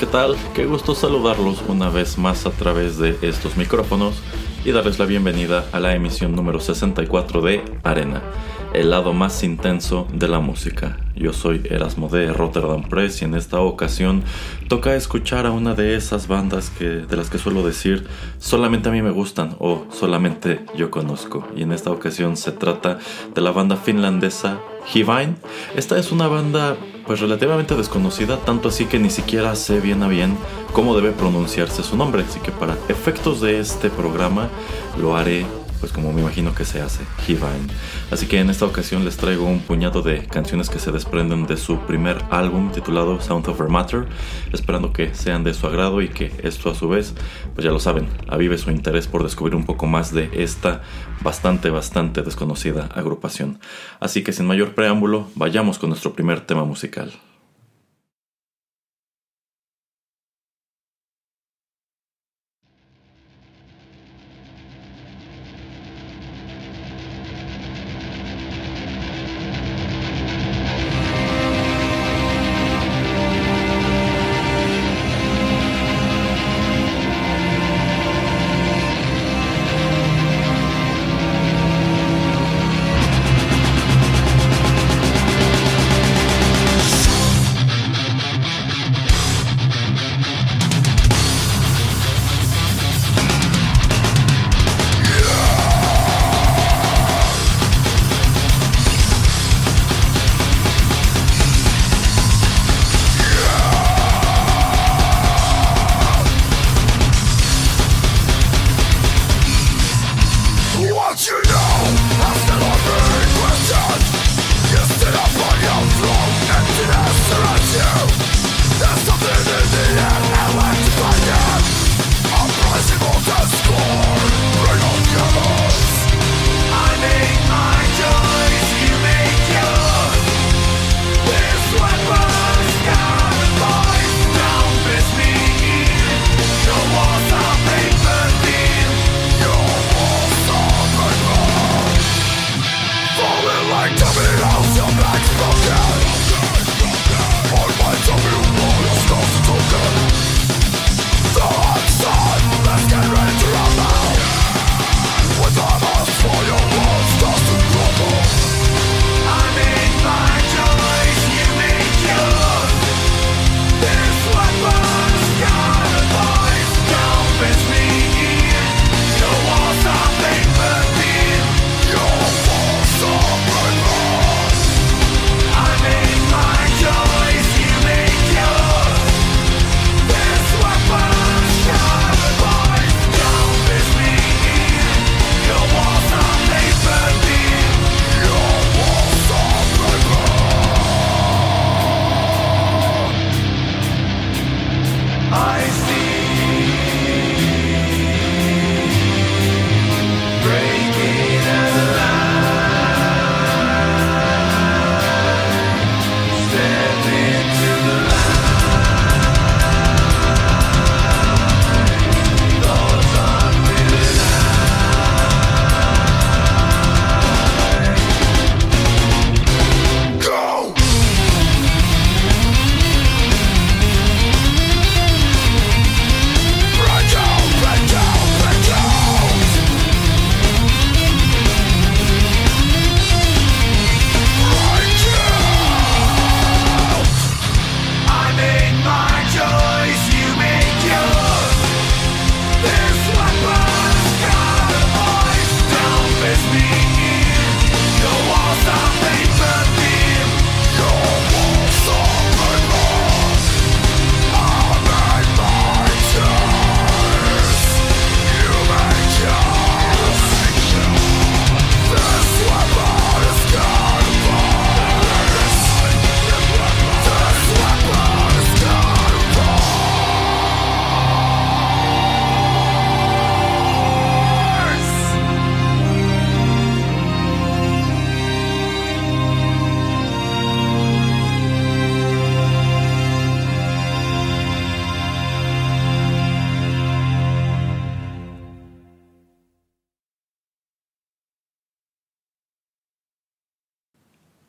¿Qué tal? Qué gusto saludarlos una vez más a través de estos micrófonos y darles la bienvenida a la emisión número 64 de Arena, el lado más intenso de la música. Yo soy Erasmo de Rotterdam Press y en esta ocasión toca escuchar a una de esas bandas que, de las que suelo decir solamente a mí me gustan o solamente yo conozco. Y en esta ocasión se trata de la banda finlandesa Hivine. Esta es una banda pues relativamente desconocida, tanto así que ni siquiera sé bien a bien cómo debe pronunciarse su nombre, así que para efectos de este programa lo haré pues como me imagino que se hace, Hivine. Así que en esta ocasión les traigo un puñado de canciones que se desprenden de su primer álbum titulado Sound of Matter, esperando que sean de su agrado y que esto a su vez, pues ya lo saben, avive su interés por descubrir un poco más de esta bastante, bastante desconocida agrupación. Así que sin mayor preámbulo, vayamos con nuestro primer tema musical.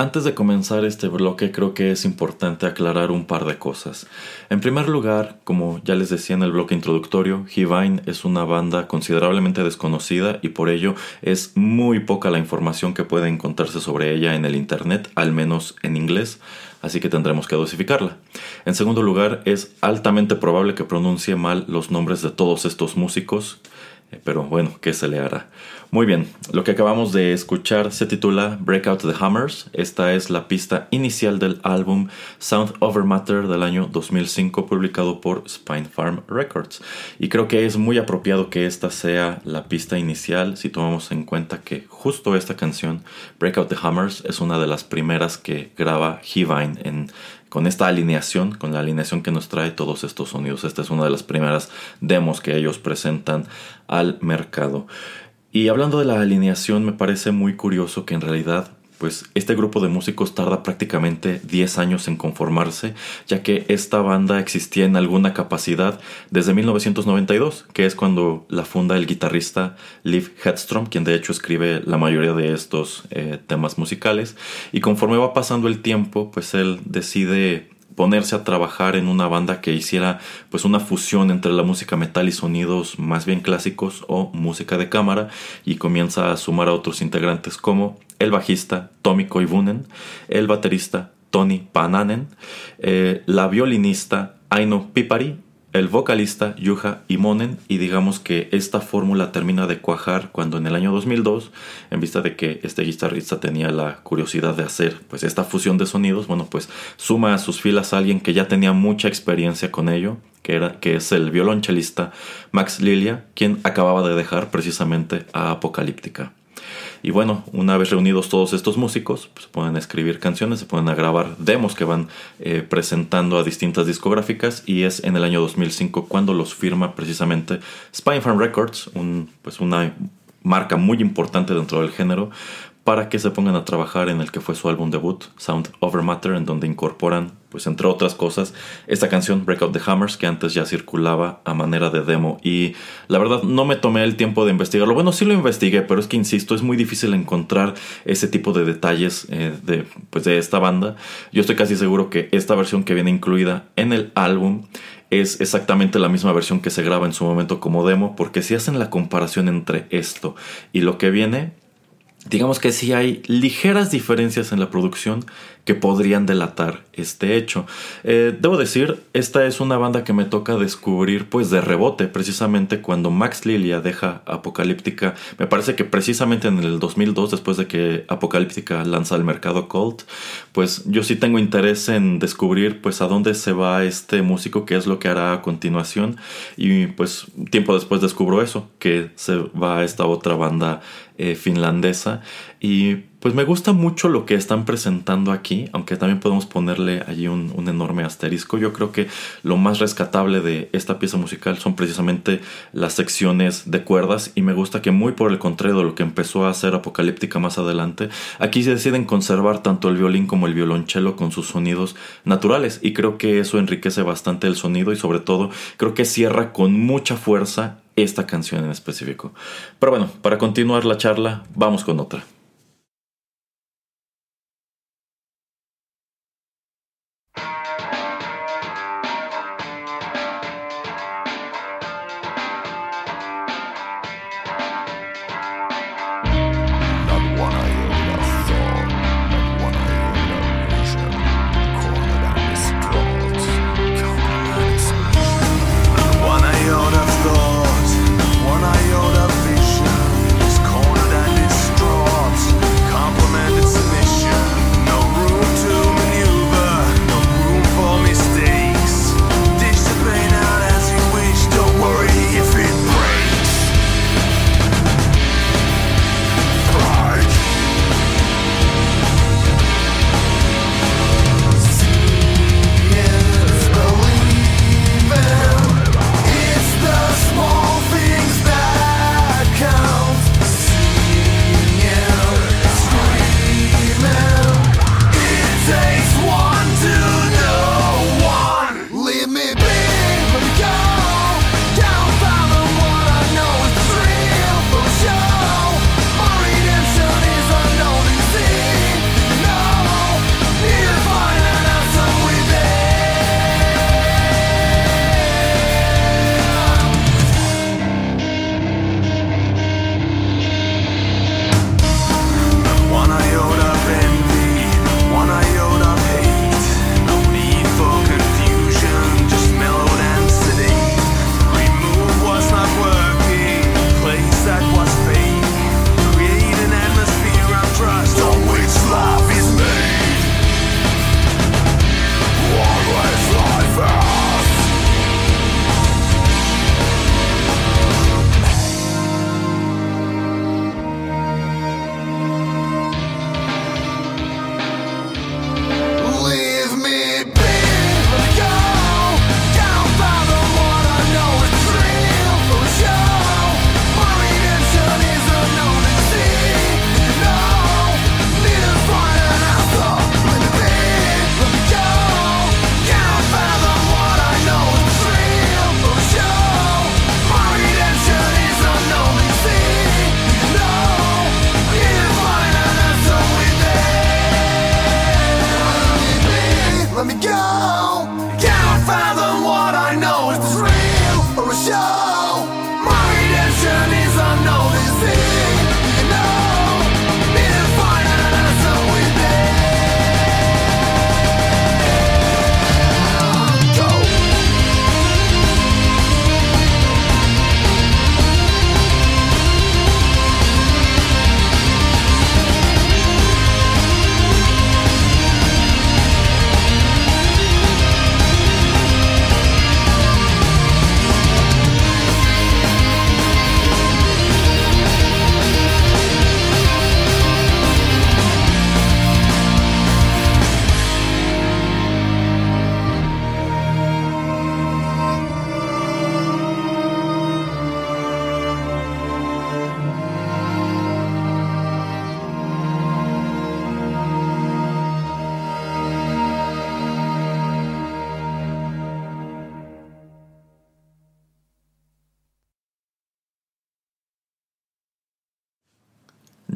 Antes de comenzar este bloque creo que es importante aclarar un par de cosas. En primer lugar, como ya les decía en el bloque introductorio, Hivine es una banda considerablemente desconocida y por ello es muy poca la información que puede encontrarse sobre ella en el Internet, al menos en inglés, así que tendremos que dosificarla. En segundo lugar, es altamente probable que pronuncie mal los nombres de todos estos músicos, pero bueno, ¿qué se le hará? Muy bien, lo que acabamos de escuchar se titula Breakout the Hammers. Esta es la pista inicial del álbum Sound Over Matter del año 2005 publicado por Spine Farm Records. Y creo que es muy apropiado que esta sea la pista inicial si tomamos en cuenta que justo esta canción, Breakout the Hammers, es una de las primeras que graba Hivine en con esta alineación, con la alineación que nos trae todos estos sonidos. Esta es una de las primeras demos que ellos presentan al mercado. Y hablando de la alineación, me parece muy curioso que en realidad pues este grupo de músicos tarda prácticamente 10 años en conformarse, ya que esta banda existía en alguna capacidad desde 1992, que es cuando la funda el guitarrista Liv Hedstrom, quien de hecho escribe la mayoría de estos eh, temas musicales, y conforme va pasando el tiempo, pues él decide ponerse a trabajar en una banda que hiciera pues una fusión entre la música metal y sonidos más bien clásicos o música de cámara y comienza a sumar a otros integrantes como el bajista Tommy Koivunen, el baterista Tony Pananen, eh, la violinista Aino Pipari el vocalista Yuha Imonen y digamos que esta fórmula termina de cuajar cuando en el año 2002, en vista de que este guitarrista tenía la curiosidad de hacer pues esta fusión de sonidos, bueno pues suma a sus filas a alguien que ya tenía mucha experiencia con ello, que, era, que es el violonchelista Max Lilia, quien acababa de dejar precisamente a Apocalíptica. Y bueno, una vez reunidos todos estos músicos, pues, se pueden escribir canciones, se pueden grabar demos que van eh, presentando a distintas discográficas y es en el año 2005 cuando los firma precisamente Spine Farm Records, un, pues una marca muy importante dentro del género, para que se pongan a trabajar en el que fue su álbum debut, Sound Over Matter, en donde incorporan, pues entre otras cosas, esta canción Breakout the Hammers, que antes ya circulaba a manera de demo. Y la verdad no me tomé el tiempo de investigarlo. Bueno, sí lo investigué, pero es que insisto, es muy difícil encontrar ese tipo de detalles eh, de, pues, de esta banda. Yo estoy casi seguro que esta versión que viene incluida en el álbum es exactamente la misma versión que se graba en su momento como demo, porque si hacen la comparación entre esto y lo que viene, digamos que sí hay ligeras diferencias en la producción que podrían delatar este hecho. Eh, debo decir, esta es una banda que me toca descubrir pues de rebote, precisamente cuando Max Lilia deja Apocalíptica, me parece que precisamente en el 2002, después de que Apocalíptica lanza al mercado Colt, pues yo sí tengo interés en descubrir pues a dónde se va este músico, qué es lo que hará a continuación. Y pues tiempo después descubro eso, que se va a esta otra banda eh, finlandesa. Y pues me gusta mucho lo que están presentando aquí, aunque también podemos ponerle allí un, enorme asterisco. Yo creo que lo más rescatable de esta pieza musical son precisamente las secciones de cuerdas y me gusta que muy por el contrario de lo que empezó a hacer Apocalíptica más adelante, aquí se deciden conservar tanto el violín como el violonchelo con sus sonidos naturales y creo que eso enriquece bastante el sonido y sobre todo creo que cierra con mucha fuerza esta canción en específico. Pero bueno, para continuar la charla, vamos con otra.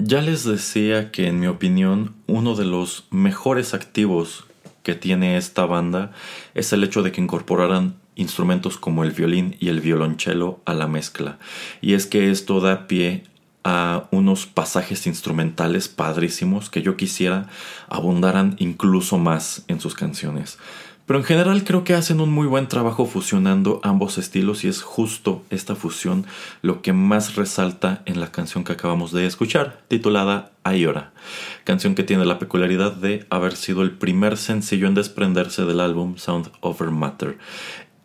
Ya les decía que en mi opinión uno de los mejores activos que tiene esta banda es el hecho de que incorporaran instrumentos como el violín y el violonchelo a la mezcla. Y es que esto da pie a unos pasajes instrumentales padrísimos que yo quisiera abundaran incluso más en sus canciones. Pero en general creo que hacen un muy buen trabajo fusionando ambos estilos y es justo esta fusión lo que más resalta en la canción que acabamos de escuchar, titulada Ayora, canción que tiene la peculiaridad de haber sido el primer sencillo en desprenderse del álbum Sound Over Matter.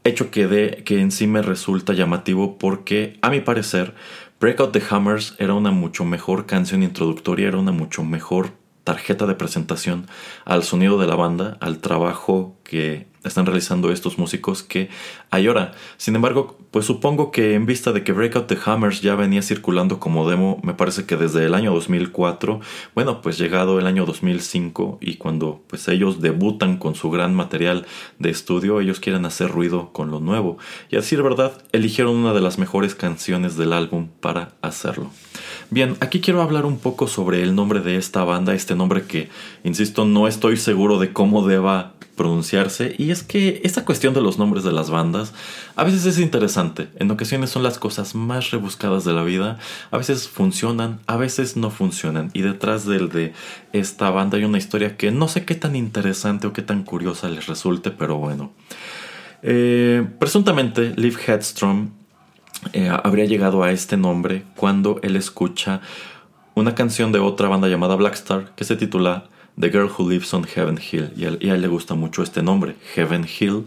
Hecho que, de, que en sí me resulta llamativo porque, a mi parecer, Breakout the Hammers era una mucho mejor canción introductoria, era una mucho mejor tarjeta de presentación al sonido de la banda, al trabajo que están realizando estos músicos que hay ahora. Sin embargo, pues supongo que en vista de que Breakout the Hammers ya venía circulando como demo, me parece que desde el año 2004, bueno, pues llegado el año 2005 y cuando pues ellos debutan con su gran material de estudio, ellos quieren hacer ruido con lo nuevo. Y a decir verdad, eligieron una de las mejores canciones del álbum para hacerlo. Bien, aquí quiero hablar un poco sobre el nombre de esta banda, este nombre que, insisto, no estoy seguro de cómo deba pronunciarse. Y es que esta cuestión de los nombres de las bandas a veces es interesante. En ocasiones son las cosas más rebuscadas de la vida. A veces funcionan, a veces no funcionan. Y detrás del de esta banda hay una historia que no sé qué tan interesante o qué tan curiosa les resulte, pero bueno. Eh, presuntamente, Liv Headstrom eh, habría llegado a este nombre cuando él escucha una canción de otra banda llamada Blackstar que se titula The Girl Who Lives on Heaven Hill. Y a, él, le gusta mucho este nombre, Heaven Hill,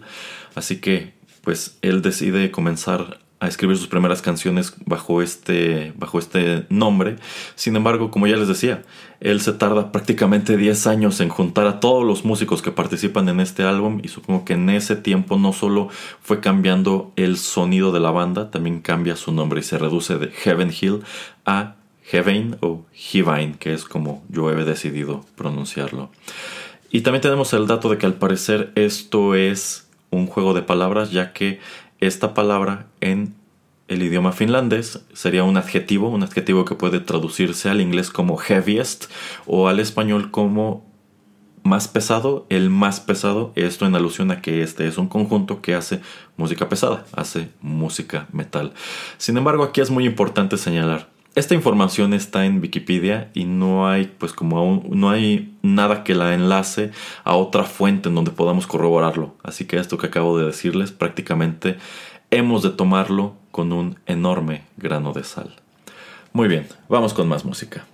así que pues él decide comenzar a escribir sus primeras canciones bajo este, bajo este nombre. Sin embargo, como ya les decía, él se tarda prácticamente 10 años en juntar a todos los músicos que participan en este álbum y supongo que en ese tiempo no solo fue cambiando el sonido de la banda, también cambia su nombre y se reduce de Heaven Hill a Heaven o Hivine, que es como yo he decidido pronunciarlo. Y también tenemos el dato de que al parecer esto es un juego de palabras, ya que esta palabra en el idioma finlandés sería un adjetivo, un adjetivo que puede traducirse al inglés como heaviest o al español como más pesado, el más pesado, esto en alusión a que este es un conjunto que hace música pesada, hace música metal. Sin embargo, aquí es muy importante señalar, esta información está en Wikipedia y no hay pues como no hay nada que la enlace a otra fuente en donde podamos corroborarlo. Así que esto que acabo de decirles prácticamente hemos de tomarlo con un enorme grano de sal. Muy bien, vamos con más música.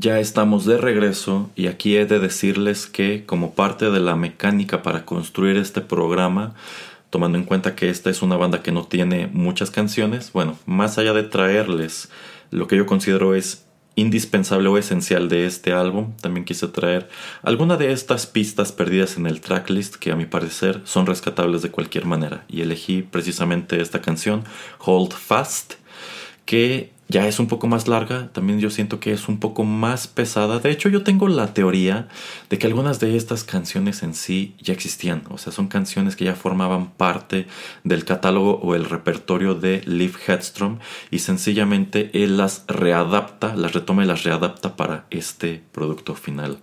Ya estamos de regreso y aquí he de decirles que como parte de la mecánica para construir este programa, tomando en cuenta que esta es una banda que no tiene muchas canciones, bueno, más allá de traerles lo que yo considero es indispensable o esencial de este álbum, también quise traer alguna de estas pistas perdidas en el tracklist que a mi parecer son rescatables de cualquier manera. Y elegí precisamente esta canción, Hold Fast, que ya es un poco más larga, también yo siento que es un poco más pesada. De hecho, yo tengo la teoría de que algunas de estas canciones en sí ya existían, o sea, son canciones que ya formaban parte del catálogo o el repertorio de Liv Headstrom y sencillamente él las readapta, las retoma y las readapta para este producto final.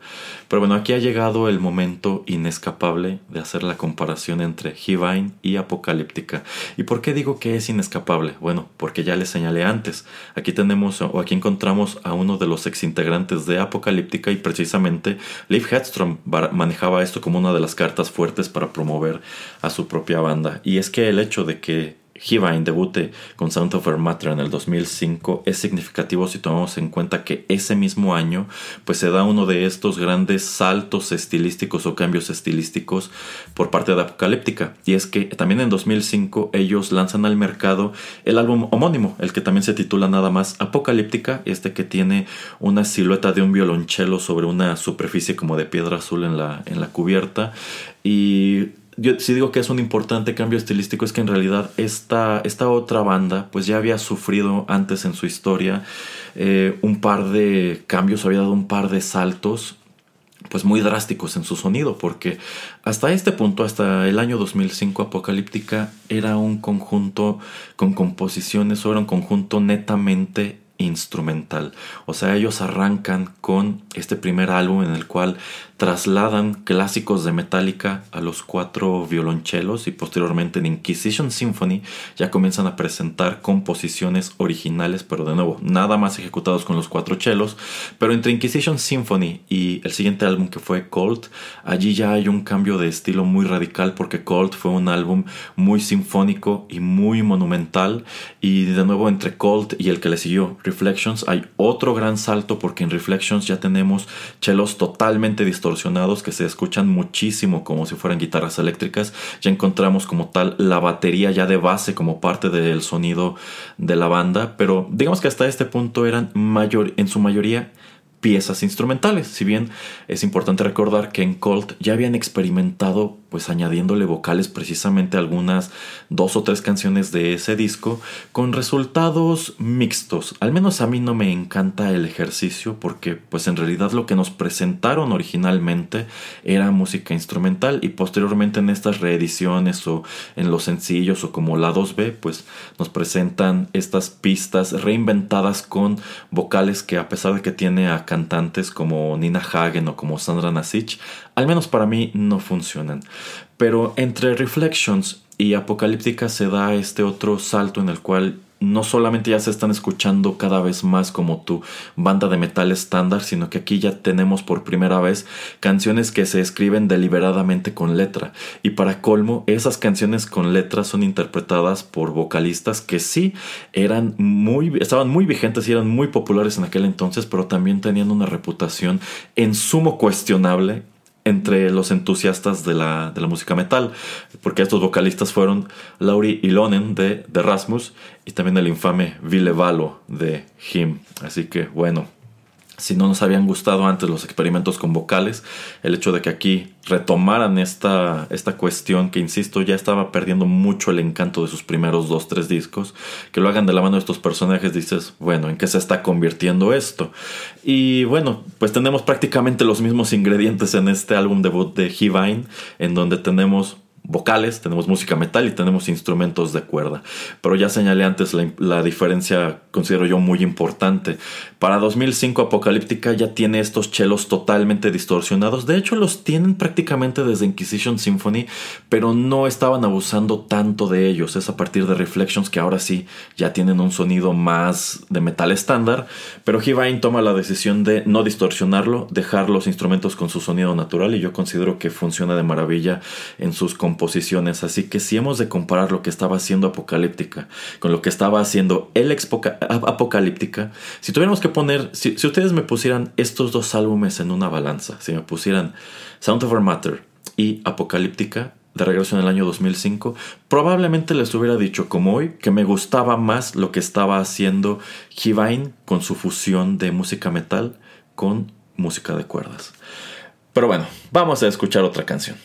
Pero bueno, aquí ha llegado el momento inescapable de hacer la comparación entre Hivine y Apocalíptica. ¿Y por qué digo que es inescapable? Bueno, porque ya les señalé antes Aquí tenemos o aquí encontramos a uno de los exintegrantes de Apocalíptica y precisamente Liv Headstrom manejaba esto como una de las cartas fuertes para promover a su propia banda. Y es que el hecho de que Hivine debute con Sound of Matter en el 2005 es significativo si tomamos en cuenta que ese mismo año pues se da uno de estos grandes saltos estilísticos o cambios estilísticos por parte de Apocalíptica. Y es que también en 2005 ellos lanzan al mercado el álbum homónimo el que también se titula nada más Apocalíptica este que tiene una silueta de un violonchelo sobre una superficie como de piedra azul en la, en la cubierta. Y yo sí digo que es un importante cambio estilístico es que en realidad esta, esta otra banda pues ya había sufrido antes en su historia eh, un par de cambios, había dado un par de saltos pues muy drásticos en su sonido porque hasta este punto, hasta el año 2005 Apocalíptica era un conjunto con composiciones o era un conjunto netamente instrumental. O sea, ellos arrancan con este primer álbum en el cual trasladan clásicos de Metallica a los cuatro violonchelos y posteriormente en Inquisition Symphony ya comienzan a presentar composiciones originales, pero de nuevo, nada más ejecutados con los cuatro chelos. Pero entre Inquisition Symphony y el siguiente álbum que fue Colt, allí ya hay un cambio de estilo muy radical porque Colt fue un álbum muy sinfónico y muy monumental. Y de nuevo entre Colt y el que le siguió, Reflections, hay otro gran salto porque en Reflections ya tenemos chelos totalmente que se escuchan muchísimo como si fueran guitarras eléctricas. Ya encontramos como tal la batería ya de base como parte del sonido de la banda, pero digamos que hasta este punto eran mayor, en su mayoría piezas instrumentales. Si bien es importante recordar que en Colt ya habían experimentado pues añadiéndole vocales precisamente algunas dos o tres canciones de ese disco con resultados mixtos. Al menos a mí no me encanta el ejercicio porque pues en realidad lo que nos presentaron originalmente era música instrumental y posteriormente en estas reediciones o en los sencillos o como la 2B pues nos presentan estas pistas reinventadas con vocales que a pesar de que tiene a cantantes como Nina Hagen o como Sandra Nasic, al menos para mí no funcionan. Pero entre Reflections y Apocalíptica se da este otro salto en el cual no solamente ya se están escuchando cada vez más como tu banda de metal estándar, sino que aquí ya tenemos por primera vez canciones que se escriben deliberadamente con letra. Y para colmo, esas canciones con letra son interpretadas por vocalistas que sí eran muy, estaban muy vigentes y eran muy populares en aquel entonces, pero también tenían una reputación en sumo cuestionable entre los entusiastas de la, de la, música metal, porque estos vocalistas fueron Lauri Ilonen de, de Rasmus y también el infame Ville Valo de Him. Así que bueno, si no nos habían gustado antes los experimentos con vocales, el hecho de que aquí retomaran esta, esta cuestión que, insisto, ya estaba perdiendo mucho el encanto de sus primeros dos, tres discos, que lo hagan de la mano de estos personajes, dices, bueno, ¿en qué se está convirtiendo esto? Y bueno, pues tenemos prácticamente los mismos ingredientes en este álbum debut de Hivine, en donde tenemos vocales, tenemos música metal y tenemos instrumentos de cuerda. Pero ya señalé antes la, diferencia, considero yo, muy importante. Para 2005 Apocalíptica ya tiene estos chelos totalmente distorsionados. De hecho, los tienen prácticamente desde Inquisition Symphony, pero no estaban abusando tanto de ellos. Es a partir de Reflections que ahora sí ya tienen un sonido más de metal estándar. Pero Hivine toma la decisión de no distorsionarlo, dejar los instrumentos con su sonido natural y yo considero que funciona de maravilla en sus composiciones composiciones, así que si hemos de comparar lo que estaba haciendo Apocalíptica con lo que estaba haciendo el Apocalíptica, si tuviéramos que poner, si, ustedes me pusieran estos dos álbumes en una balanza, si me pusieran Sound of Our Matter y Apocalíptica, de regreso en el año 2005, probablemente les hubiera dicho como hoy que me gustaba más lo que estaba haciendo Hivine con su fusión de música metal con música de cuerdas. Pero bueno, vamos a escuchar otra canción.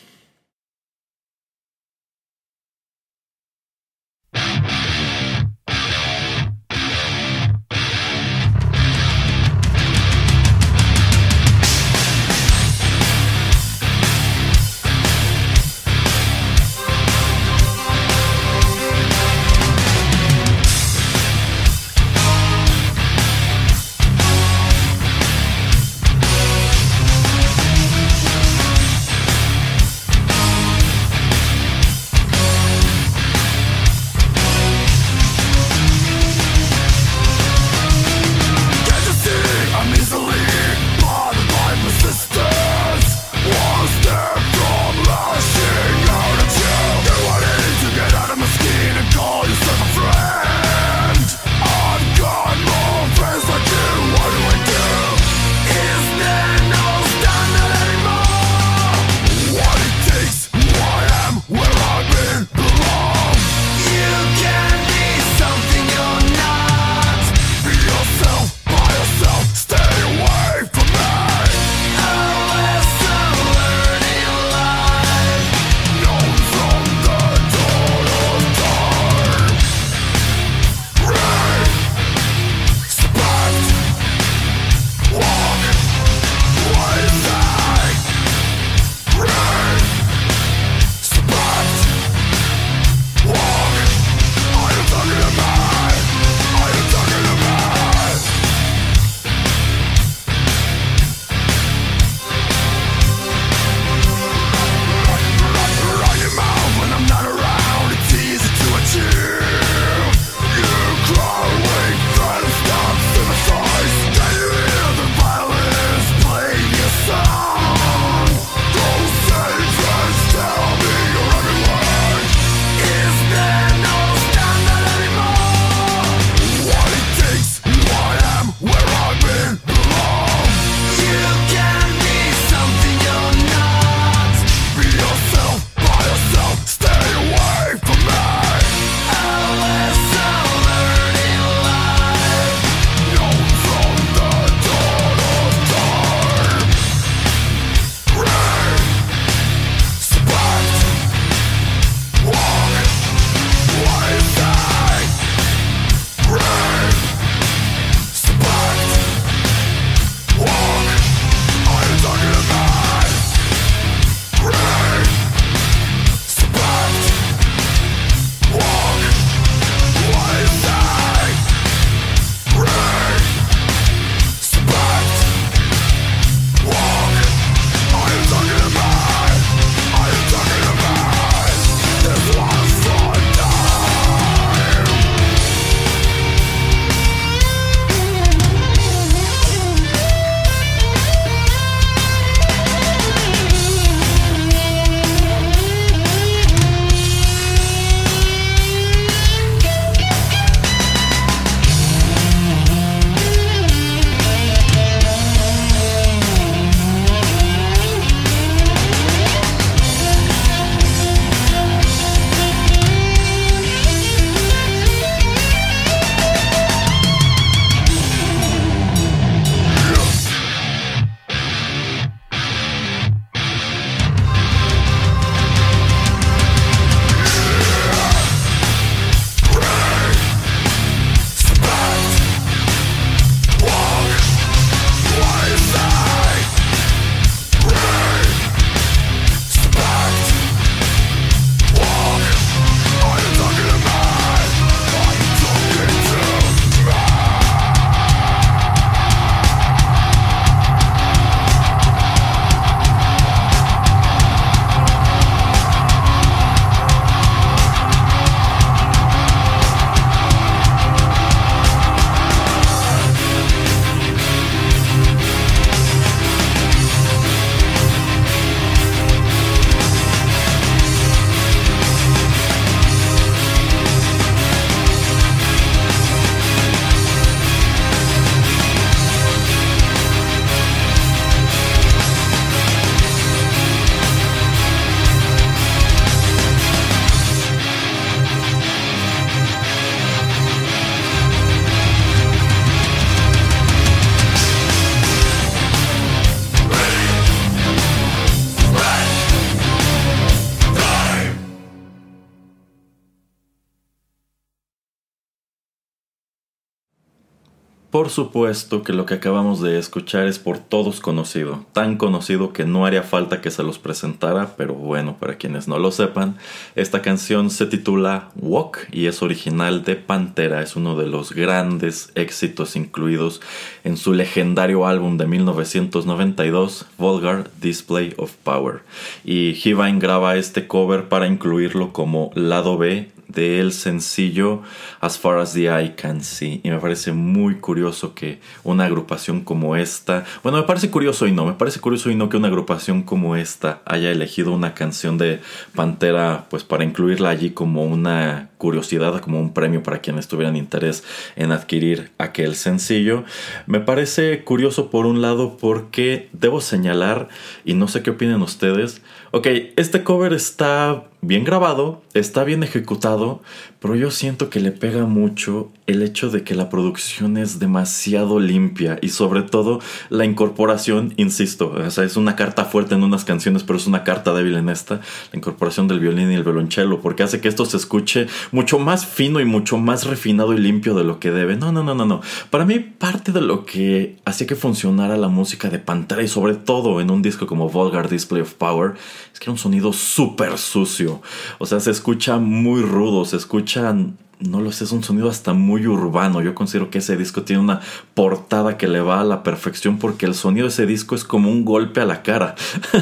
Por supuesto que lo que acabamos de escuchar es por todos conocido, tan conocido que no haría falta que se los presentara, pero bueno, para quienes no lo sepan, esta canción se titula Walk y es original de Pantera, es uno de los grandes éxitos incluidos en su legendario álbum de 1992, Vulgar Display of Power. Y Hivine graba este cover para incluirlo como lado B del sencillo As Far as the Eye Can See. Y me parece muy curioso que una agrupación como esta, bueno, me parece curioso y no, me parece curioso y no que una agrupación como esta haya elegido una canción de Pantera, pues para incluirla allí como una curiosidad, como un premio para quienes tuvieran interés en adquirir aquel sencillo. Me parece curioso por un lado porque debo señalar, y no sé qué opinan ustedes, ok, este cover está bien grabado, está bien ejecutado, pero yo siento que le pega mucho el hecho de que la producción es demasiado limpia y sobre todo la incorporación, insisto, o sea, es una carta fuerte en unas canciones, pero es una carta débil en esta, la incorporación del violín y el violonchelo, porque hace que esto se escuche mucho más fino y mucho más refinado y limpio de lo que debe. No, no, no, no, no. Para mí parte de lo que hacía que funcionara la música de Pantera y sobre todo en un disco como Vulgar Display of Power es que era un sonido súper sucio. O sea, se escucha muy rudo, se escucha no lo sé, es un sonido hasta muy urbano. Yo considero que ese disco tiene una portada que le va a la perfección porque el sonido de ese disco es como un golpe a la cara.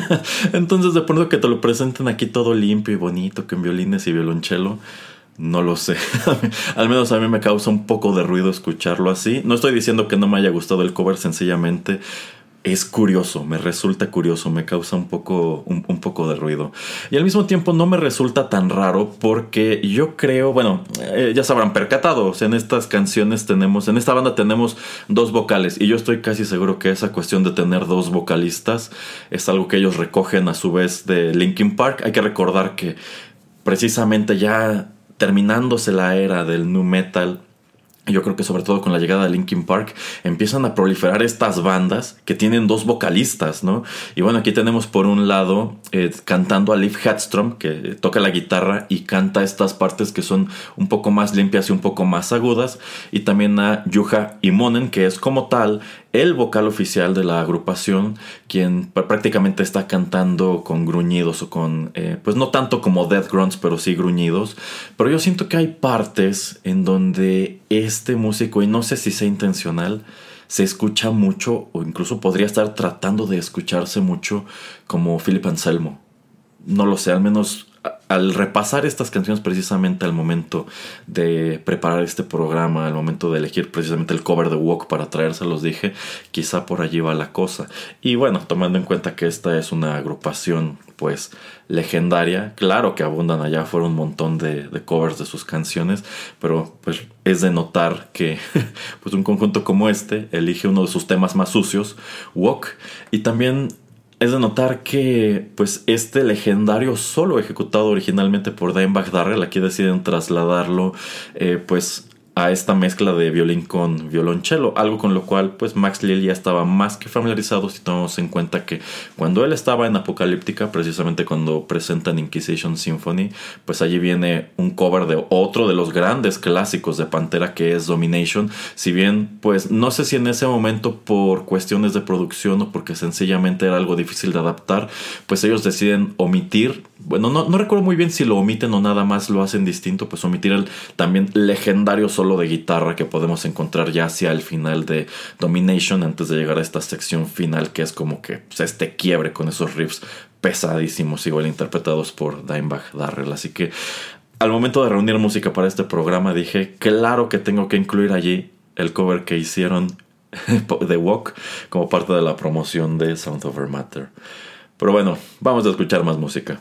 Entonces, de pronto que te lo presenten aquí todo limpio y bonito, con violines y violonchelo. No lo sé. Al menos a mí me causa un poco de ruido escucharlo así. No estoy diciendo que no me haya gustado el cover, sencillamente es curioso, me resulta curioso, me causa un poco, un, poco de ruido. Y al mismo tiempo no me resulta tan raro porque yo creo, bueno, eh, ya se habrán percatado, en estas canciones tenemos, en esta banda tenemos dos vocales y yo estoy casi seguro que esa cuestión de tener dos vocalistas es algo que ellos recogen a su vez de Linkin Park. Hay que recordar que precisamente ya terminándose la era del nu metal, yo creo que sobre todo con la llegada de Linkin Park empiezan a proliferar estas bandas que tienen dos vocalistas, ¿no? Y bueno, aquí tenemos por un lado eh, cantando a Liv Hedstrom, que toca la guitarra y canta estas partes que son un poco más limpias y un poco más agudas, y también a Yuha Imonen, que es como tal el vocal oficial de la agrupación, quien prácticamente está cantando con gruñidos o con, eh, pues no tanto como death grunts, pero sí gruñidos. Pero yo siento que hay partes en donde este músico, y no sé si sea intencional, se escucha mucho o incluso podría estar tratando de escucharse mucho como Philip Anselmo. No lo sé, al menos al repasar estas canciones precisamente al momento de preparar este programa, al momento de elegir precisamente el cover de Walk para traérselos, dije, quizá por allí va la cosa. Y bueno, tomando en cuenta que esta es una agrupación pues legendaria, claro que abundan allá fueron un montón de, de covers de sus canciones, pero pues es de notar que pues un conjunto como este elige uno de sus temas más sucios, Walk, y también es de notar que, pues, este legendario solo ejecutado originalmente por Dimebag Darrell, aquí deciden trasladarlo, eh, pues, a esta mezcla de violín con violonchelo, algo con lo cual pues Max Lill ya estaba más que familiarizado si tomamos en cuenta que cuando él estaba en Apocalíptica, precisamente cuando presentan Inquisition Symphony, pues allí viene un cover de otro de los grandes clásicos de Pantera que es Domination, si bien pues no sé si en ese momento por cuestiones de producción o porque sencillamente era algo difícil de adaptar, pues ellos deciden omitir, bueno, no, no recuerdo muy bien si lo omiten o nada más lo hacen distinto, pues omitir el también legendario solo de guitarra que podemos encontrar ya hacia el final de Domination antes de llegar a esta sección final que es como que pues, este quiebre con esos riffs pesadísimos igual interpretados por Dimebag Darrell. Así que al momento de reunir música para este programa dije claro que tengo que incluir allí el cover que hicieron de Walk como parte de la promoción de Sound Over Matter. Pero bueno vamos a escuchar más música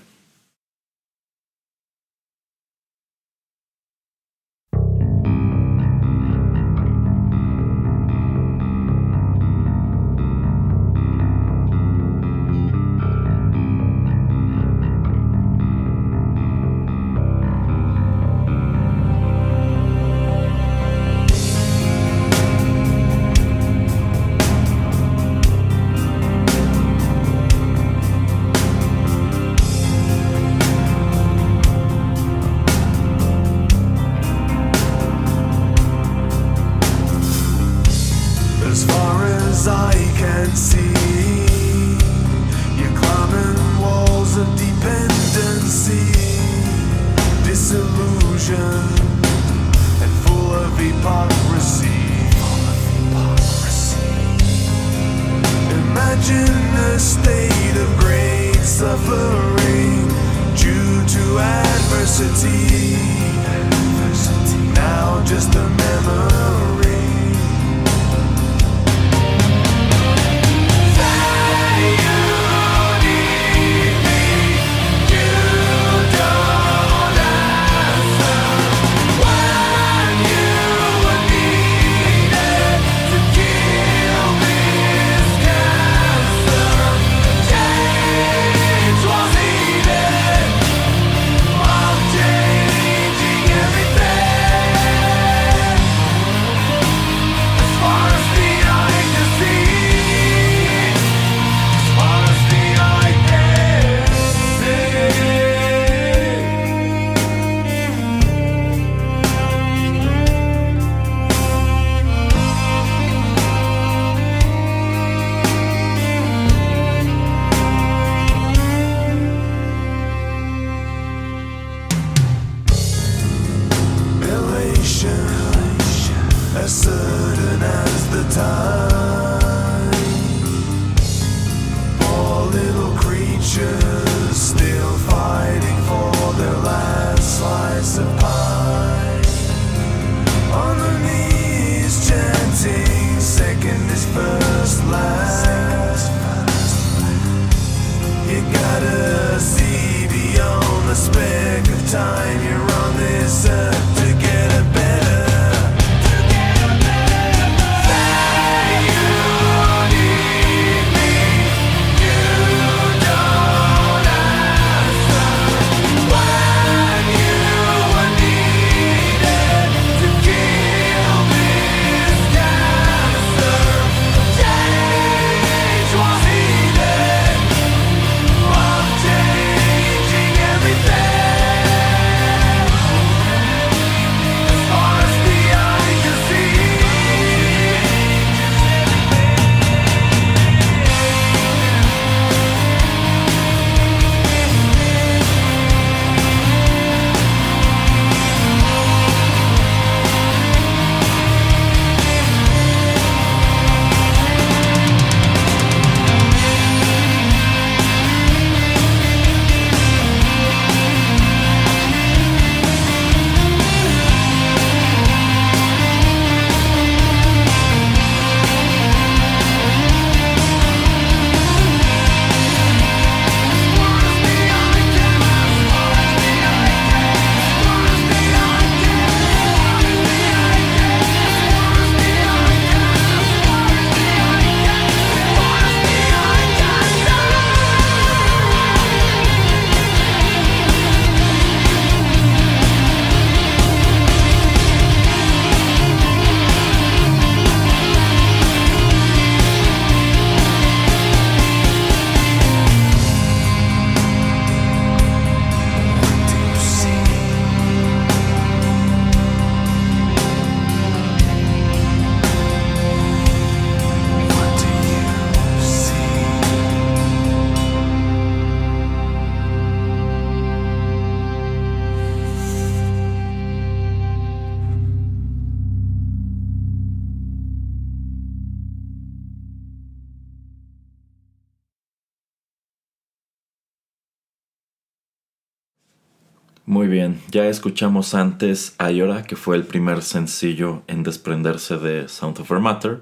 Muy bien, ya escuchamos antes Ayora, que fue el primer sencillo en desprenderse de Sound of Her Matter.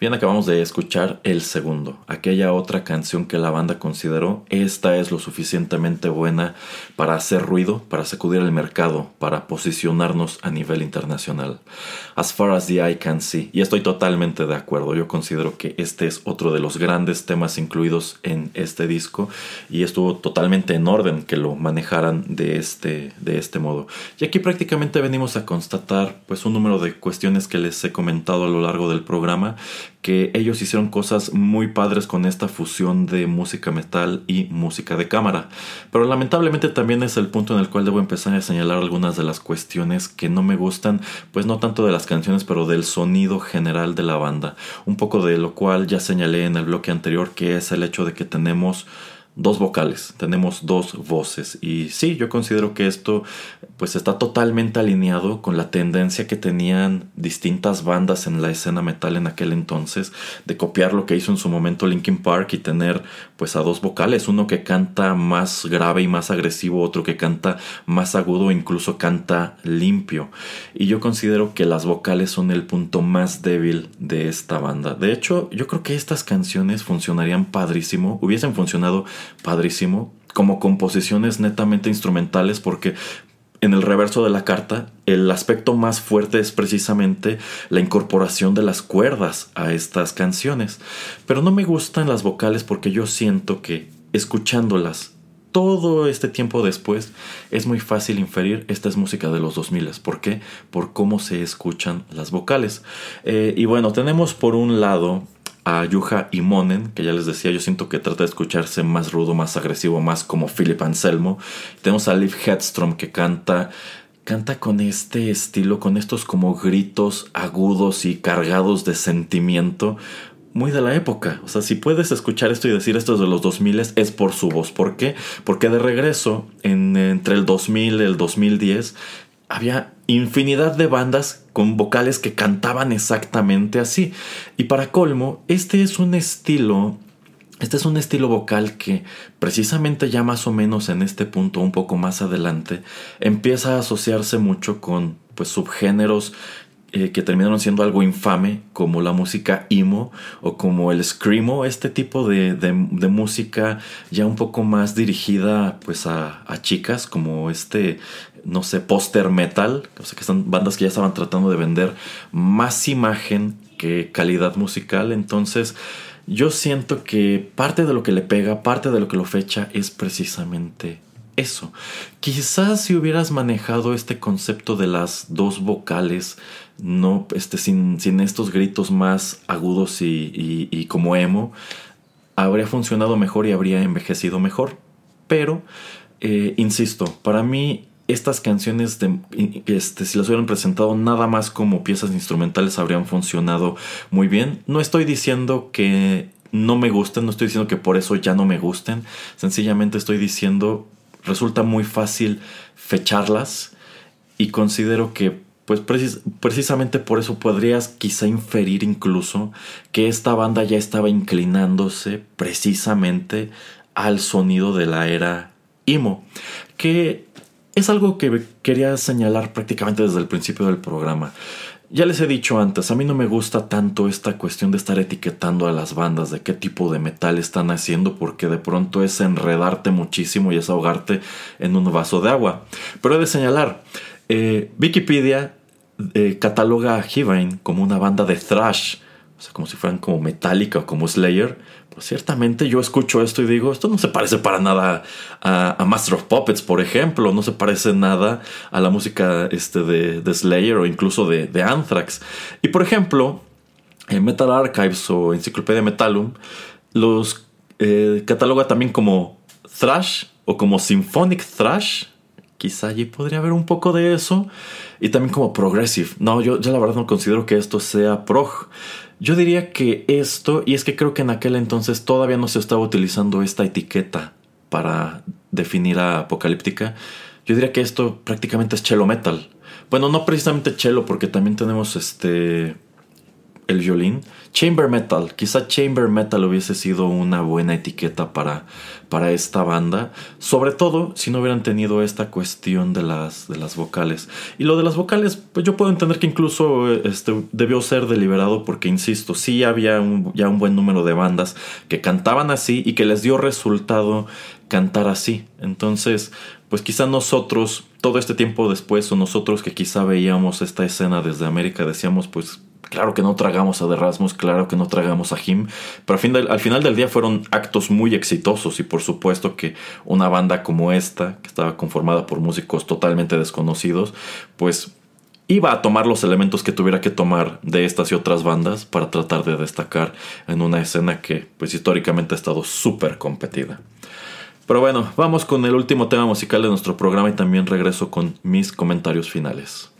Bien, acabamos de escuchar el segundo, aquella otra canción que la banda consideró esta es lo suficientemente buena para hacer ruido, para sacudir el mercado, para posicionarnos a nivel internacional. As far as the eye can see, y estoy totalmente de acuerdo, yo considero que este es otro de los grandes temas incluidos en este disco y estuvo totalmente en orden que lo manejaran de este, de este modo. Y aquí prácticamente venimos a constatar pues un número de cuestiones que les he comentado a lo largo del programa que ellos hicieron cosas muy padres con esta fusión de música metal y música de cámara. Pero lamentablemente también es el punto en el cual debo empezar a señalar algunas de las cuestiones que no me gustan, pues no tanto de las canciones, pero del sonido general de la banda. Un poco de lo cual ya señalé en el bloque anterior, que es el hecho de que tenemos dos vocales, tenemos dos voces y sí, yo considero que esto pues está totalmente alineado con la tendencia que tenían distintas bandas en la escena metal en aquel entonces de copiar lo que hizo en su momento Linkin Park y tener pues a dos vocales, uno que canta más grave y más agresivo, otro que canta más agudo, incluso canta limpio. Y yo considero que las vocales son el punto más débil de esta banda. De hecho, yo creo que estas canciones funcionarían padrísimo, hubiesen funcionado padrísimo como composiciones netamente instrumentales porque en el reverso de la carta, el aspecto más fuerte es precisamente la incorporación de las cuerdas a estas canciones. Pero no me gustan las vocales porque yo siento que escuchándolas todo este tiempo después es muy fácil inferir esta es música de los 2000. ¿Por qué? Por cómo se escuchan las vocales. Eh, y bueno, tenemos por un lado a Yuha Monen, que ya les decía, yo siento que trata de escucharse más rudo, más agresivo, más como Philip Anselmo. Tenemos a Liv Headstrom que canta canta con este estilo, con estos como gritos agudos y cargados de sentimiento, muy de la época. O sea, si puedes escuchar esto y decir esto es de los 2000 es por su voz. ¿Por qué? Porque de regreso, en, entre el 2000 y el 2010, había infinidad de bandas con vocales que cantaban exactamente así. Y para colmo, este es un estilo, este es un estilo vocal que precisamente ya más o menos en este punto, un poco más adelante, empieza a asociarse mucho con pues subgéneros eh, que terminaron siendo algo infame, como la música emo o como el screamo, este tipo de, de, música ya un poco más dirigida pues a, a chicas, como este no sé, poster metal, o sea que son bandas que ya estaban tratando de vender más imagen que calidad musical, entonces yo siento que parte de lo que le pega, parte de lo que lo fecha es precisamente eso. Quizás si hubieras manejado este concepto de las dos vocales, no, este, sin, sin estos gritos más agudos y, y, como emo, habría funcionado mejor y habría envejecido mejor. Pero, eh, insisto, para mí estas canciones, este, si las hubieran presentado nada más como piezas instrumentales, habrían funcionado muy bien. No estoy diciendo que no me gusten, no estoy diciendo que por eso ya no me gusten. Sencillamente estoy diciendo, resulta muy fácil fecharlas y considero que pues precisamente por eso podrías quizá inferir incluso que esta banda ya estaba inclinándose precisamente al sonido de la era emo, que es algo que quería señalar prácticamente desde el principio del programa. Ya les he dicho antes, a mí no me gusta tanto esta cuestión de estar etiquetando a las bandas de qué tipo de metal están haciendo porque de pronto es enredarte muchísimo y es ahogarte en un vaso de agua. Pero he de señalar, eh, Wikipedia eh, cataloga a Heavine como una banda de thrash, o sea, como si fueran como Metallica o como Slayer. Pues ciertamente yo escucho esto y digo, esto no se parece para nada a, Master of Puppets, por ejemplo, no se parece nada a la música este, de, Slayer o incluso de, Anthrax. Y por ejemplo, en Metal Archives o Enciclopedia Metalum los eh, cataloga también como thrash o como symphonic thrash quizá allí podría haber un poco de eso. Y también como progressive. No, yo, yo la verdad no considero que esto sea prog. Yo diría que esto, y es que creo que en aquel entonces todavía no se estaba utilizando esta etiqueta para definir a apocalíptica. Yo diría que esto prácticamente es cello metal. Bueno, no precisamente cello, porque también tenemos este el violín. Chamber Metal, quizá Chamber Metal hubiese sido una buena etiqueta para, para esta banda, sobre todo si no hubieran tenido esta cuestión de las, de las vocales. Y lo de las vocales, pues yo puedo entender que incluso este, debió ser deliberado porque, insisto, sí había ya un buen número de bandas que cantaban así y que les dio resultado cantar así. Entonces, pues quizá nosotros, todo este tiempo después, o nosotros que quizá veíamos esta escena desde América, decíamos, pues Claro que no tragamos a The Rasmus, claro que no tragamos a Him, pero al, final del día fueron actos muy exitosos y por supuesto que una banda como esta, que estaba conformada por músicos totalmente desconocidos, pues iba a tomar los elementos que tuviera que tomar de estas y otras bandas para tratar de destacar en una escena que pues históricamente ha estado súper competida. Pero bueno, vamos con el último tema musical de nuestro programa y también regreso con mis comentarios finales.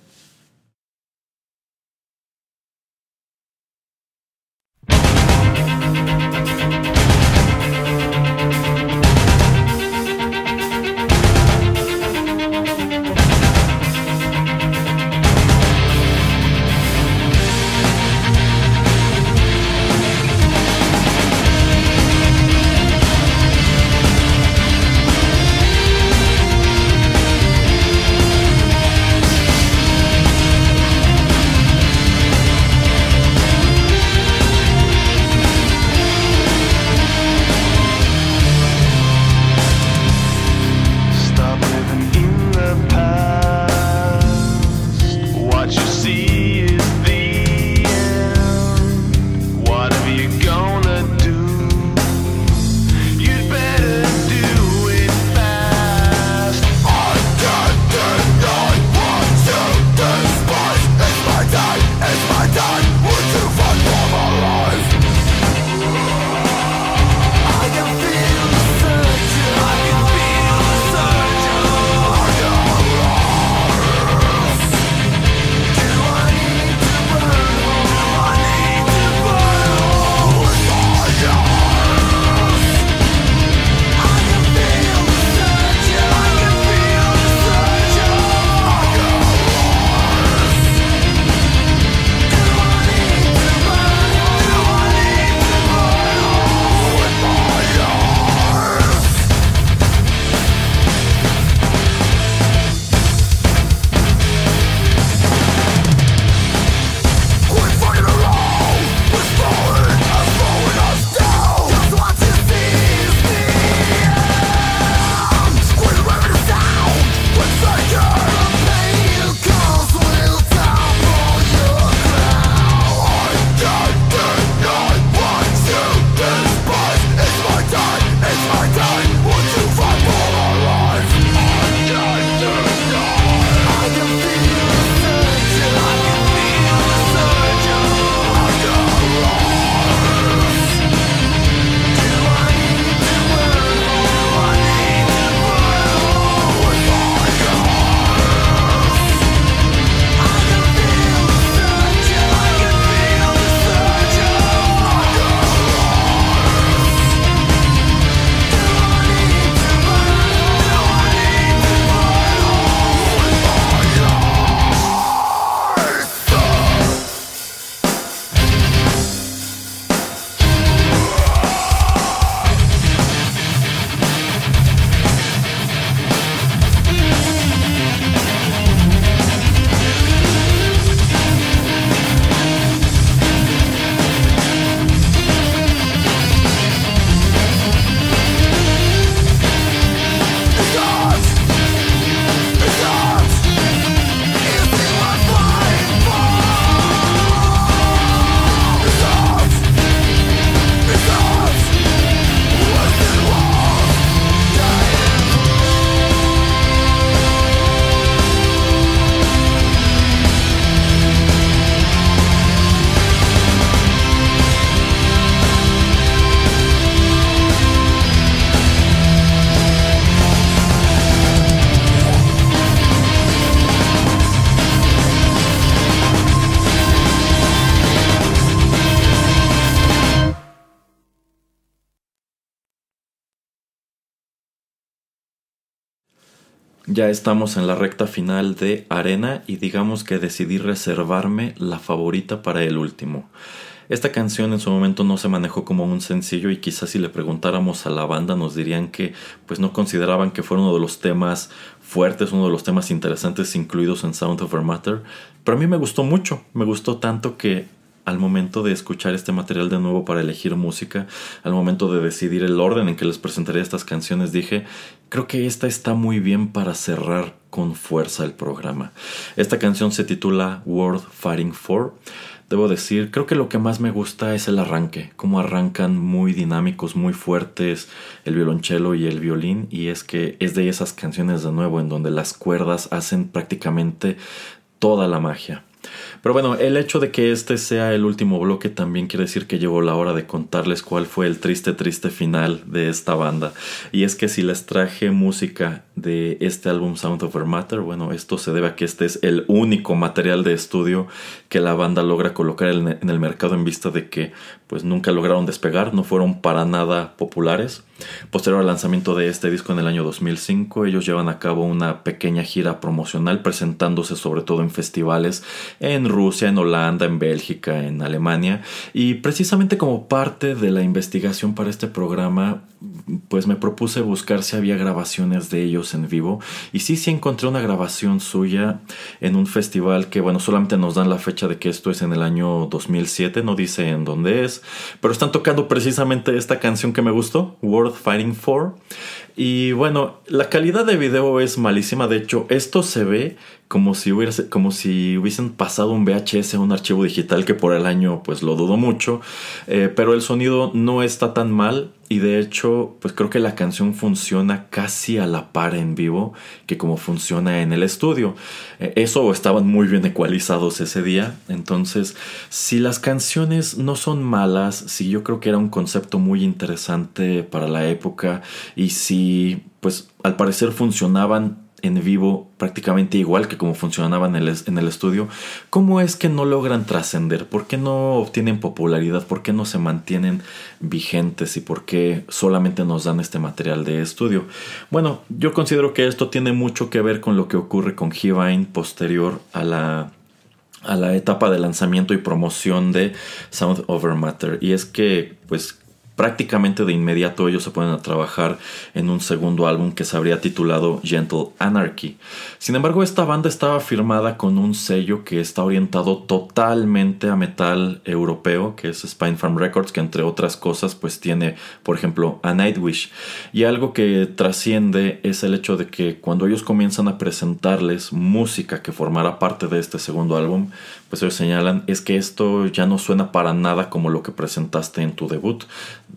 Ya estamos en la recta final de Arena y digamos que decidí reservarme la favorita para el último. Esta canción en su momento no se manejó como un sencillo y quizás si le preguntáramos a la banda nos dirían que pues no consideraban que fuera uno de los temas fuertes, uno de los temas interesantes incluidos en Sound of Matter, pero a mí me gustó mucho, me gustó tanto que al momento de escuchar este material de nuevo para elegir música, al momento de decidir el orden en que les presentaré estas canciones, dije, creo que esta está muy bien para cerrar con fuerza el programa. Esta canción se titula World Fighting For. Debo decir, creo que lo que más me gusta es el arranque, cómo arrancan muy dinámicos, muy fuertes el violonchelo y el violín, y es que es de esas canciones de nuevo en donde las cuerdas hacen prácticamente toda la magia. Pero bueno, el hecho de que este sea el último bloque también quiere decir que llegó la hora de contarles cuál fue el triste, triste final de esta banda. Y es que si les traje música de este álbum Sound of Matter, bueno, esto se debe a que este es el único material de estudio que la banda logra colocar en el mercado en vista de que pues nunca lograron despegar, no fueron para nada populares. Posterior al lanzamiento de este disco en el año 2005, ellos llevan a cabo una pequeña gira promocional presentándose sobre todo en festivales en Rusia, en Holanda, en Bélgica, en Alemania. Y precisamente como parte de la investigación para este programa, pues me propuse buscar si había grabaciones de ellos en vivo. Y sí, sí encontré una grabación suya en un festival que, bueno, solamente nos dan la fecha de que esto es en el año 2007, no dice en dónde es, pero están tocando precisamente esta canción que me gustó, World Fighting For. Y bueno, la calidad de video es malísima. De hecho, esto se ve como si, hubiese, como si hubiesen pasado un VHS a un archivo digital que por el año pues lo dudo mucho. Eh, pero el sonido no está tan mal. Y de hecho, pues creo que la canción funciona casi a la par en vivo que como funciona en el estudio. Eh, eso estaban muy bien ecualizados ese día. Entonces, si las canciones no son malas, si yo creo que era un concepto muy interesante para la época y si pues al parecer funcionaban en vivo prácticamente igual que como funcionaban en el, estudio, ¿cómo es que no logran trascender? ¿Por qué no obtienen popularidad? ¿Por qué no se mantienen vigentes? ¿Y por qué solamente nos dan este material de estudio? Bueno, yo considero que esto tiene mucho que ver con lo que ocurre con Hivine posterior a la a la etapa de lanzamiento y promoción de Sound Over Matter. Y es que, pues, prácticamente de inmediato ellos se ponen a trabajar en un segundo álbum que se habría titulado Gentle Anarchy. Sin embargo, esta banda estaba firmada con un sello que está orientado totalmente a metal europeo, que es Spine Farm Records, que entre otras cosas pues tiene, por ejemplo, a Nightwish. Y algo que trasciende es el hecho de que cuando ellos comienzan a presentarles música que formará parte de este segundo álbum, ellos señalan es que esto ya no suena para nada como lo que presentaste en tu debut.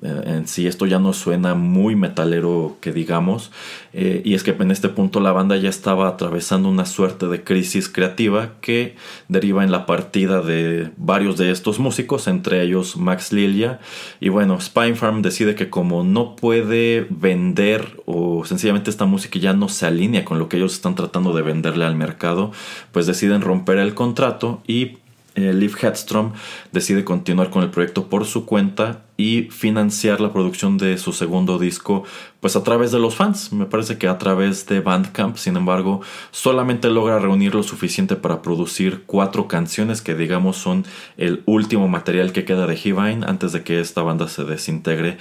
Eh, en sí esto ya no suena muy metalero que digamos eh, y es que en este punto la banda ya estaba atravesando una suerte de crisis creativa que deriva en la partida de varios de estos músicos entre ellos Max Lilia. Y bueno Spinefarm decide que como no puede vender o sencillamente esta música ya no se alinea con lo que ellos están tratando de venderle al mercado pues deciden romper el contrato y eh, Liv Headstrom decide continuar con el proyecto por su cuenta y financiar la producción de su segundo disco pues a través de los fans. Me parece que a través de Bandcamp, sin embargo, solamente logra reunir lo suficiente para producir cuatro canciones que digamos son el último material que queda de Hivine antes de que esta banda se desintegre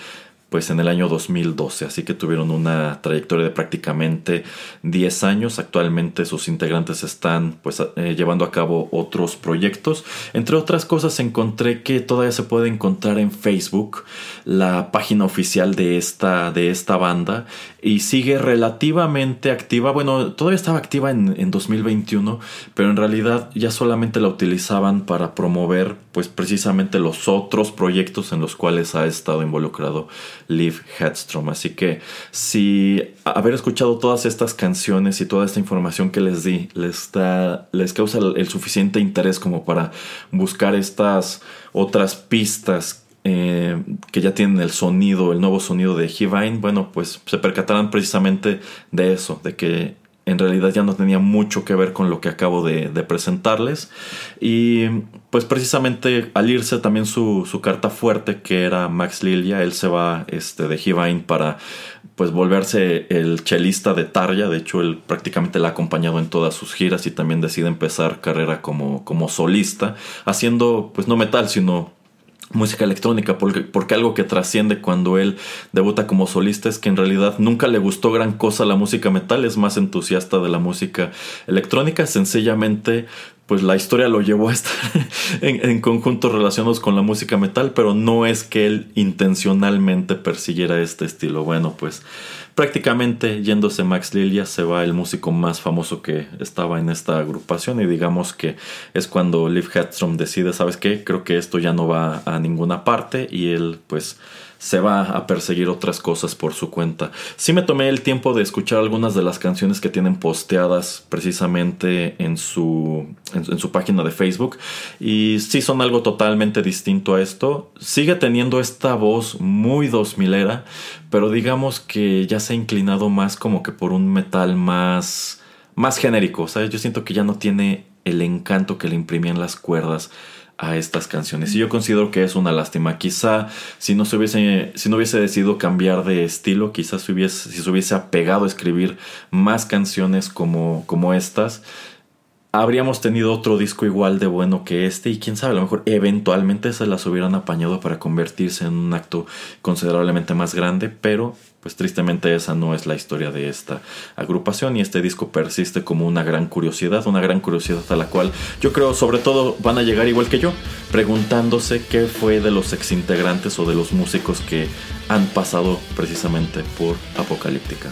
pues en el año 2012, así que tuvieron una trayectoria de prácticamente 10 años. Actualmente sus integrantes están pues eh, llevando a cabo otros proyectos. Entre otras cosas encontré que todavía se puede encontrar en Facebook la página oficial de esta, de esta banda y sigue relativamente activa. Bueno, todavía estaba activa en, en 2021, pero en realidad ya solamente la utilizaban para promover pues precisamente los otros proyectos en los cuales ha estado involucrado Liv Headstrom. Así que si haber escuchado todas estas canciones y toda esta información que les di les, les causa el, suficiente interés como para buscar estas otras pistas eh, que ya tienen el sonido, el nuevo sonido de Hivine, bueno, pues se percatarán precisamente de eso, de que en realidad ya no tenía mucho que ver con lo que acabo de, presentarles. Y pues precisamente al irse también su, carta fuerte, que era Max Lilia, él se va este, de Hivine para pues volverse el chelista de Tarja. De hecho, él prácticamente la ha acompañado en todas sus giras y también decide empezar carrera como, como solista, haciendo pues no metal, sino música electrónica, porque, porque, algo que trasciende cuando él debuta como solista es que en realidad nunca le gustó gran cosa la música metal, es más entusiasta de la música electrónica, sencillamente pues la historia lo llevó a estar en, en, conjuntos relacionados con la música metal, pero no es que él intencionalmente persiguiera este estilo. Bueno, pues prácticamente yéndose Max Lilia se va el músico más famoso que estaba en esta agrupación y digamos que es cuando Liv Hedstrom decide, ¿sabes qué? Creo que esto ya no va a ninguna parte y él pues se va a perseguir otras cosas por su cuenta. Sí me tomé el tiempo de escuchar algunas de las canciones que tienen posteadas precisamente en su, en, su página de Facebook y sí son algo totalmente distinto a esto. Sigue teniendo esta voz muy dos milera, pero digamos que ya se ha inclinado más como que por un metal más, más genérico. ¿sabes? Yo siento que ya no tiene el encanto que le imprimían las cuerdas a estas canciones. Y yo considero que es una lástima. Quizá si no se hubiese, si no hubiese decidido cambiar de estilo, quizás si, hubiese, si se hubiese apegado a escribir más canciones como, como estas, habríamos tenido otro disco igual de bueno que este y quién sabe, a lo mejor eventualmente se las hubieran apañado para convertirse en un acto considerablemente más grande, pero pues tristemente esa no es la historia de esta agrupación y este disco persiste como una gran curiosidad, una gran curiosidad a la cual yo creo sobre todo van a llegar igual que yo, preguntándose qué fue de los exintegrantes o de los músicos que han pasado precisamente por Apocalíptica.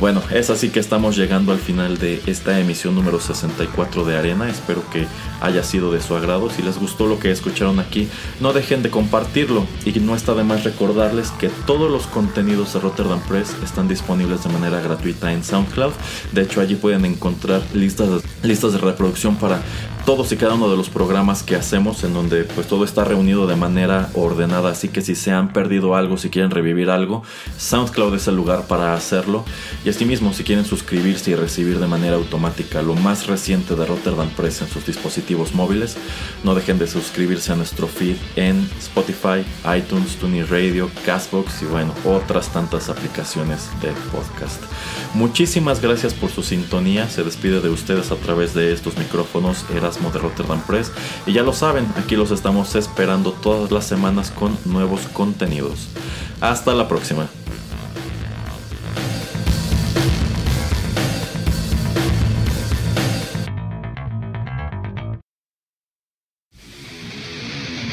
Bueno, es así que estamos llegando al final de esta emisión número 64 de Arena. Espero que haya sido de su agrado. Si les gustó lo que escucharon aquí, no dejen de compartirlo. Y no está de más recordarles que todos los contenidos de Rotterdam Press están disponibles de manera gratuita en SoundCloud. De hecho, allí pueden encontrar listas, listas de reproducción para todos y cada uno de los programas que hacemos en donde pues todo está reunido de manera ordenada así que si se han perdido algo si quieren revivir algo SoundCloud es el lugar para hacerlo asimismo si quieren suscribirse y recibir de manera automática lo más reciente de Rotterdam Press en sus dispositivos móviles no dejen de suscribirse a nuestro feed en Spotify, iTunes, TuneIn Radio, Castbox y bueno otras tantas aplicaciones de podcast muchísimas gracias por su sintonía se despide de ustedes a través de estos micrófonos de Rotterdam Press. Y ya lo saben, aquí los estamos esperando todas las semanas con nuevos contenidos. Hasta la próxima.